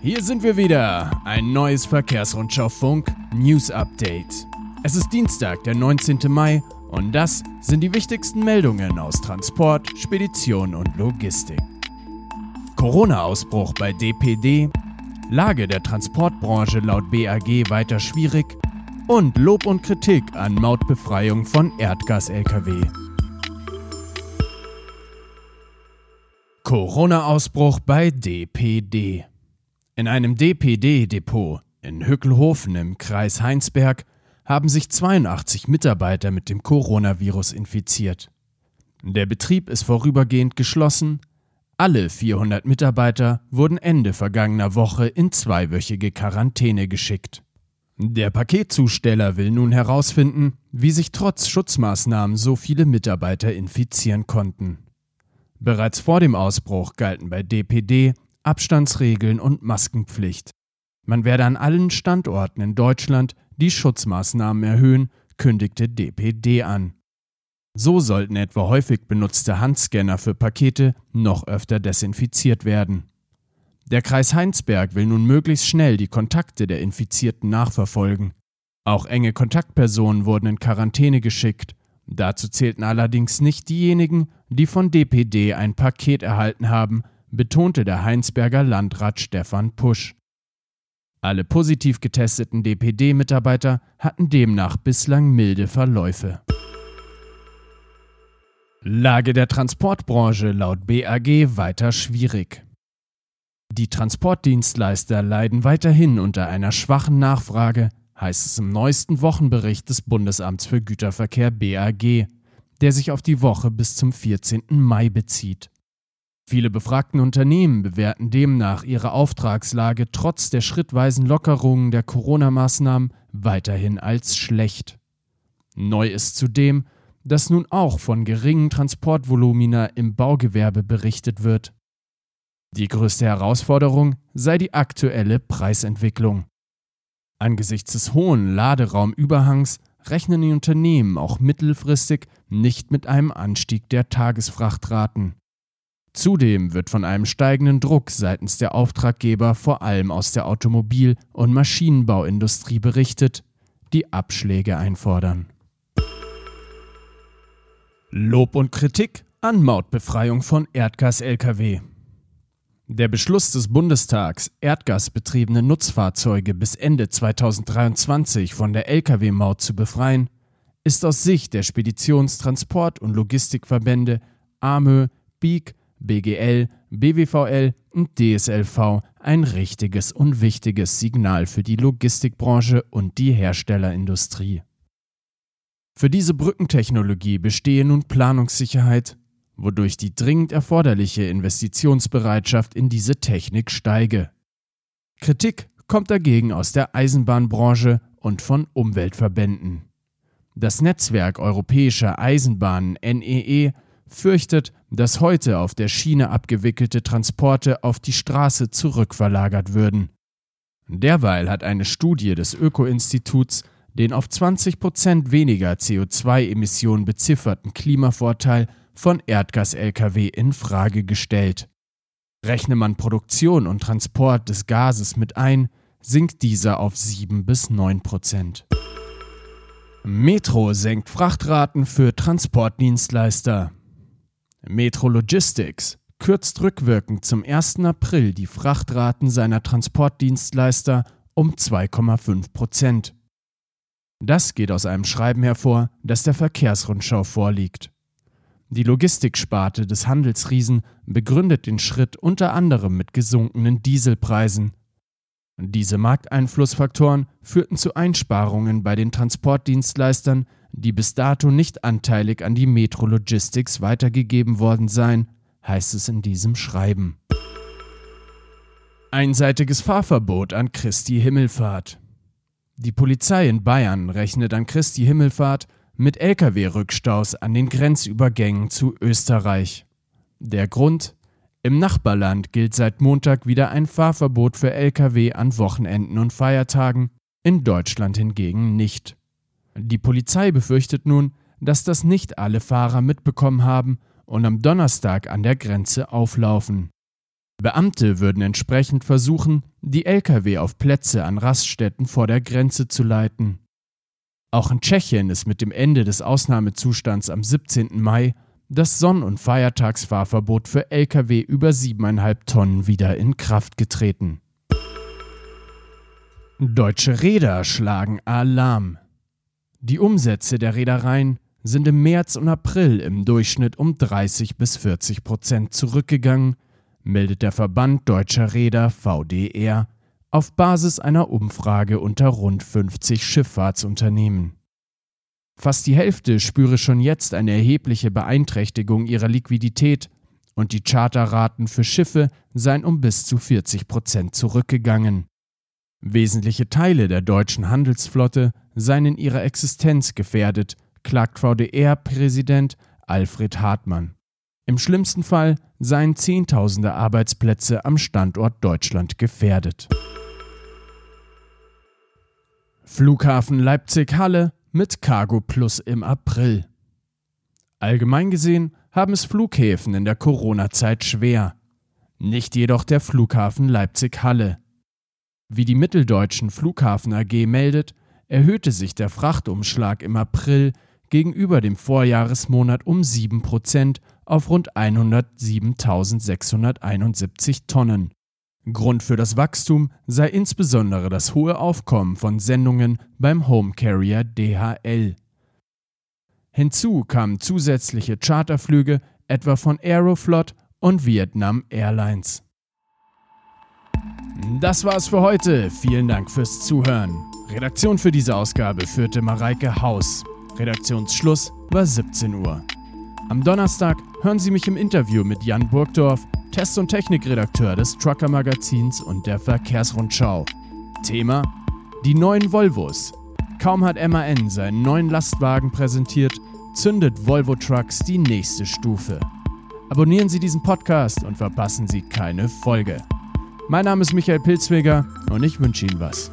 Hier sind wir wieder. Ein neues Verkehrsrundschau-Funk News Update. Es ist Dienstag, der 19. Mai und das sind die wichtigsten Meldungen aus Transport, Spedition und Logistik. Corona-Ausbruch bei DPD, Lage der Transportbranche laut BAG weiter schwierig und Lob und Kritik an Mautbefreiung von Erdgas-Lkw. Corona-Ausbruch bei DPD. In einem DPD-Depot in Hückelhofen im Kreis Heinsberg haben sich 82 Mitarbeiter mit dem Coronavirus infiziert. Der Betrieb ist vorübergehend geschlossen. Alle 400 Mitarbeiter wurden Ende vergangener Woche in zweiwöchige Quarantäne geschickt. Der Paketzusteller will nun herausfinden, wie sich trotz Schutzmaßnahmen so viele Mitarbeiter infizieren konnten. Bereits vor dem Ausbruch galten bei DPD Abstandsregeln und Maskenpflicht. Man werde an allen Standorten in Deutschland die Schutzmaßnahmen erhöhen, kündigte DPD an. So sollten etwa häufig benutzte Handscanner für Pakete noch öfter desinfiziert werden. Der Kreis Heinsberg will nun möglichst schnell die Kontakte der Infizierten nachverfolgen. Auch enge Kontaktpersonen wurden in Quarantäne geschickt. Dazu zählten allerdings nicht diejenigen, die von DPD ein Paket erhalten haben, betonte der Heinsberger Landrat Stefan Pusch. Alle positiv getesteten DPD-Mitarbeiter hatten demnach bislang milde Verläufe. Lage der Transportbranche laut BAG weiter schwierig. Die Transportdienstleister leiden weiterhin unter einer schwachen Nachfrage, heißt es im neuesten Wochenbericht des Bundesamts für Güterverkehr BAG, der sich auf die Woche bis zum 14. Mai bezieht. Viele befragten Unternehmen bewerten demnach ihre Auftragslage trotz der schrittweisen Lockerungen der Corona-Maßnahmen weiterhin als schlecht. Neu ist zudem, dass nun auch von geringen Transportvolumina im Baugewerbe berichtet wird. Die größte Herausforderung sei die aktuelle Preisentwicklung. Angesichts des hohen Laderaumüberhangs rechnen die Unternehmen auch mittelfristig nicht mit einem Anstieg der Tagesfrachtraten. Zudem wird von einem steigenden Druck seitens der Auftraggeber vor allem aus der Automobil- und Maschinenbauindustrie berichtet, die Abschläge einfordern. Lob und Kritik an Mautbefreiung von Erdgas-Lkw. Der Beschluss des Bundestags, erdgasbetriebene Nutzfahrzeuge bis Ende 2023 von der Lkw-Maut zu befreien, ist aus Sicht der Speditions-, Transport- und Logistikverbände AMÖ, BIG BGL, BWVL und DSLV ein richtiges und wichtiges Signal für die Logistikbranche und die Herstellerindustrie. Für diese Brückentechnologie bestehe nun Planungssicherheit, wodurch die dringend erforderliche Investitionsbereitschaft in diese Technik steige. Kritik kommt dagegen aus der Eisenbahnbranche und von Umweltverbänden. Das Netzwerk europäischer Eisenbahnen NEE fürchtet, dass heute auf der Schiene abgewickelte Transporte auf die Straße zurückverlagert würden. Derweil hat eine Studie des Öko-Instituts den auf 20 Prozent weniger CO2-Emissionen bezifferten Klimavorteil von Erdgas-Lkw in Frage gestellt. Rechne man Produktion und Transport des Gases mit ein, sinkt dieser auf 7 bis 9 Prozent. Metro senkt Frachtraten für Transportdienstleister. Metro Logistics kürzt rückwirkend zum 1. April die Frachtraten seiner Transportdienstleister um 2,5 Prozent. Das geht aus einem Schreiben hervor, das der Verkehrsrundschau vorliegt. Die Logistiksparte des Handelsriesen begründet den Schritt unter anderem mit gesunkenen Dieselpreisen. Diese Markteinflussfaktoren führten zu Einsparungen bei den Transportdienstleistern, die bis dato nicht anteilig an die Metro Logistics weitergegeben worden seien, heißt es in diesem Schreiben. Einseitiges Fahrverbot an Christi Himmelfahrt. Die Polizei in Bayern rechnet an Christi Himmelfahrt mit Lkw-Rückstaus an den Grenzübergängen zu Österreich. Der Grund? Im Nachbarland gilt seit Montag wieder ein Fahrverbot für Lkw an Wochenenden und Feiertagen, in Deutschland hingegen nicht. Die Polizei befürchtet nun, dass das nicht alle Fahrer mitbekommen haben und am Donnerstag an der Grenze auflaufen. Beamte würden entsprechend versuchen, die Lkw auf Plätze an Raststätten vor der Grenze zu leiten. Auch in Tschechien ist mit dem Ende des Ausnahmezustands am 17. Mai das Sonn- und Feiertagsfahrverbot für Lkw über 7,5 Tonnen wieder in Kraft getreten. Deutsche Räder schlagen Alarm. Die Umsätze der Reedereien sind im März und April im Durchschnitt um 30 bis 40 Prozent zurückgegangen, meldet der Verband Deutscher Räder VDR auf Basis einer Umfrage unter rund 50 Schifffahrtsunternehmen. Fast die Hälfte spüre schon jetzt eine erhebliche Beeinträchtigung ihrer Liquidität und die Charterraten für Schiffe seien um bis zu 40 Prozent zurückgegangen. Wesentliche Teile der deutschen Handelsflotte seien in ihrer Existenz gefährdet, klagt VDR-Präsident Alfred Hartmann. Im schlimmsten Fall seien Zehntausende Arbeitsplätze am Standort Deutschland gefährdet. Flughafen Leipzig-Halle mit Cargo Plus im April. Allgemein gesehen haben es Flughäfen in der Corona-Zeit schwer. Nicht jedoch der Flughafen Leipzig-Halle. Wie die Mitteldeutschen Flughafen AG meldet, erhöhte sich der Frachtumschlag im April gegenüber dem Vorjahresmonat um 7% auf rund 107.671 Tonnen. Grund für das Wachstum sei insbesondere das hohe Aufkommen von Sendungen beim Home Carrier DHL. Hinzu kamen zusätzliche Charterflüge etwa von Aeroflot und Vietnam Airlines. Das war's für heute. Vielen Dank fürs Zuhören. Redaktion für diese Ausgabe führte Mareike Haus. Redaktionsschluss war 17 Uhr. Am Donnerstag hören Sie mich im Interview mit Jan Burgdorf, Test- und Technikredakteur des Trucker Magazins und der Verkehrsrundschau. Thema: Die neuen Volvos. Kaum hat MAN seinen neuen Lastwagen präsentiert, zündet Volvo Trucks die nächste Stufe. Abonnieren Sie diesen Podcast und verpassen Sie keine Folge. Mein Name ist Michael Pilzweger und ich wünsche Ihnen was.